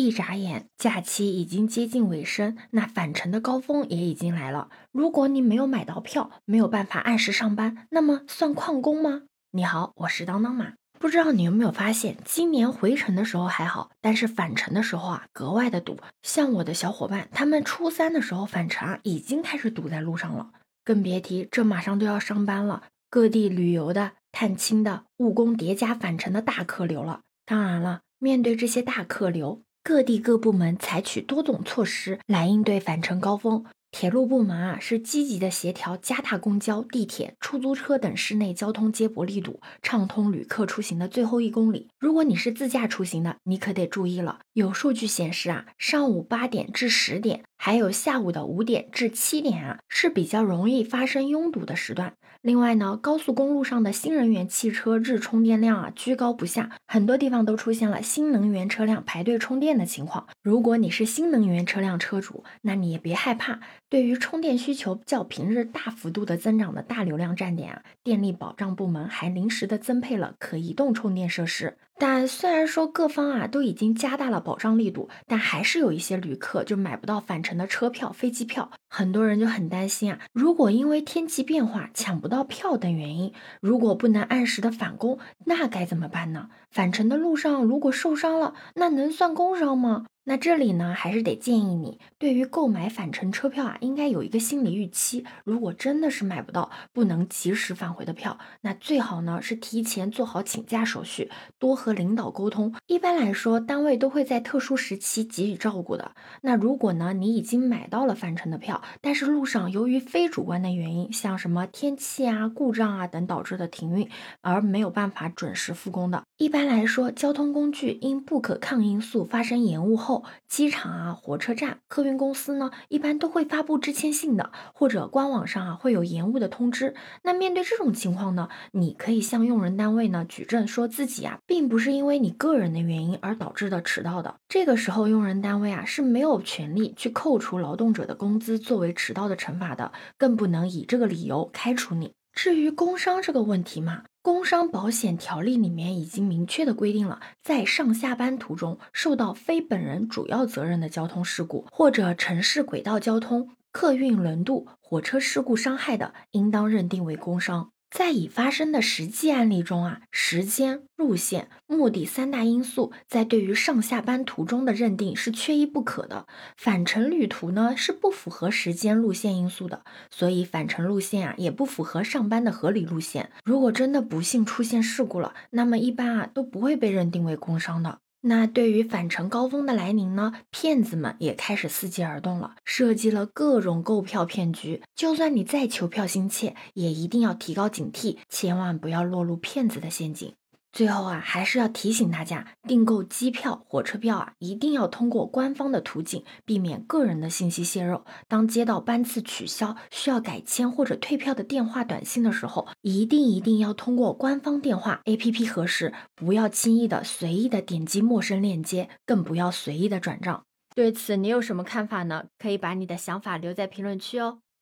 一眨眼，假期已经接近尾声，那返程的高峰也已经来了。如果你没有买到票，没有办法按时上班，那么算旷工吗？你好，我是当当马。不知道你有没有发现，今年回程的时候还好，但是返程的时候啊，格外的堵。像我的小伙伴，他们初三的时候返程啊，已经开始堵在路上了，更别提这马上都要上班了，各地旅游的、探亲的、务工叠加返程的大客流了。当然了，面对这些大客流，各地各部门采取多种措施来应对返程高峰。铁路部门啊，是积极的协调，加大公交、地铁、出租车等市内交通接驳力度，畅通旅客出行的最后一公里。如果你是自驾出行的，你可得注意了。有数据显示啊，上午八点至十点，还有下午的五点至七点啊，是比较容易发生拥堵的时段。另外呢，高速公路上的新能源汽车日充电量啊居高不下，很多地方都出现了新能源车辆排队充电的情况。如果你是新能源车辆车主，那你也别害怕。对于充电需求较平日大幅度的增长的大流量站点啊，电力保障部门还临时的增配了可移动充电设施。但虽然说各方啊都已经加大了保障力度，但还是有一些旅客就买不到返程的车票、飞机票。很多人就很担心啊，如果因为天气变化抢不到票等原因，如果不能按时的返工，那该怎么办呢？返程的路上如果受伤了，那能算工伤吗？那这里呢，还是得建议你，对于购买返程车票啊，应该有一个心理预期。如果真的是买不到不能及时返回的票，那最好呢是提前做好请假手续，多和和领导沟通。一般来说，单位都会在特殊时期给予照顾的。那如果呢，你已经买到了返程的票，但是路上由于非主观的原因，像什么天气啊、故障啊等导致的停运，而没有办法准时复工的，一般来说，交通工具因不可抗因素发生延误后，机场啊、火车站、客运公司呢，一般都会发布致歉信的，或者官网上啊会有延误的通知。那面对这种情况呢，你可以向用人单位呢举证，说自己啊并不是因为你个人的原因而导致的迟到的。这个时候，用人单位啊是没有权利去扣除劳动者的工资作为迟到的惩罚的，更不能以这个理由开除你。至于工伤这个问题嘛。工伤保险条例里面已经明确的规定了，在上下班途中受到非本人主要责任的交通事故，或者城市轨道交通、客运轮渡、火车事故伤害的，应当认定为工伤。在已发生的实际案例中啊，时间、路线、目的三大因素在对于上下班途中的认定是缺一不可的。返程旅途呢是不符合时间、路线因素的，所以返程路线啊也不符合上班的合理路线。如果真的不幸出现事故了，那么一般啊都不会被认定为工伤的。那对于返程高峰的来临呢，骗子们也开始伺机而动了，设计了各种购票骗局。就算你再求票心切，也一定要提高警惕，千万不要落入骗子的陷阱。最后啊，还是要提醒大家，订购机票、火车票啊，一定要通过官方的途径，避免个人的信息泄露。当接到班次取消、需要改签或者退票的电话、短信的时候，一定一定要通过官方电话、APP 核实，不要轻易的、随意的点击陌生链接，更不要随意的转账。对此，你有什么看法呢？可以把你的想法留在评论区哦。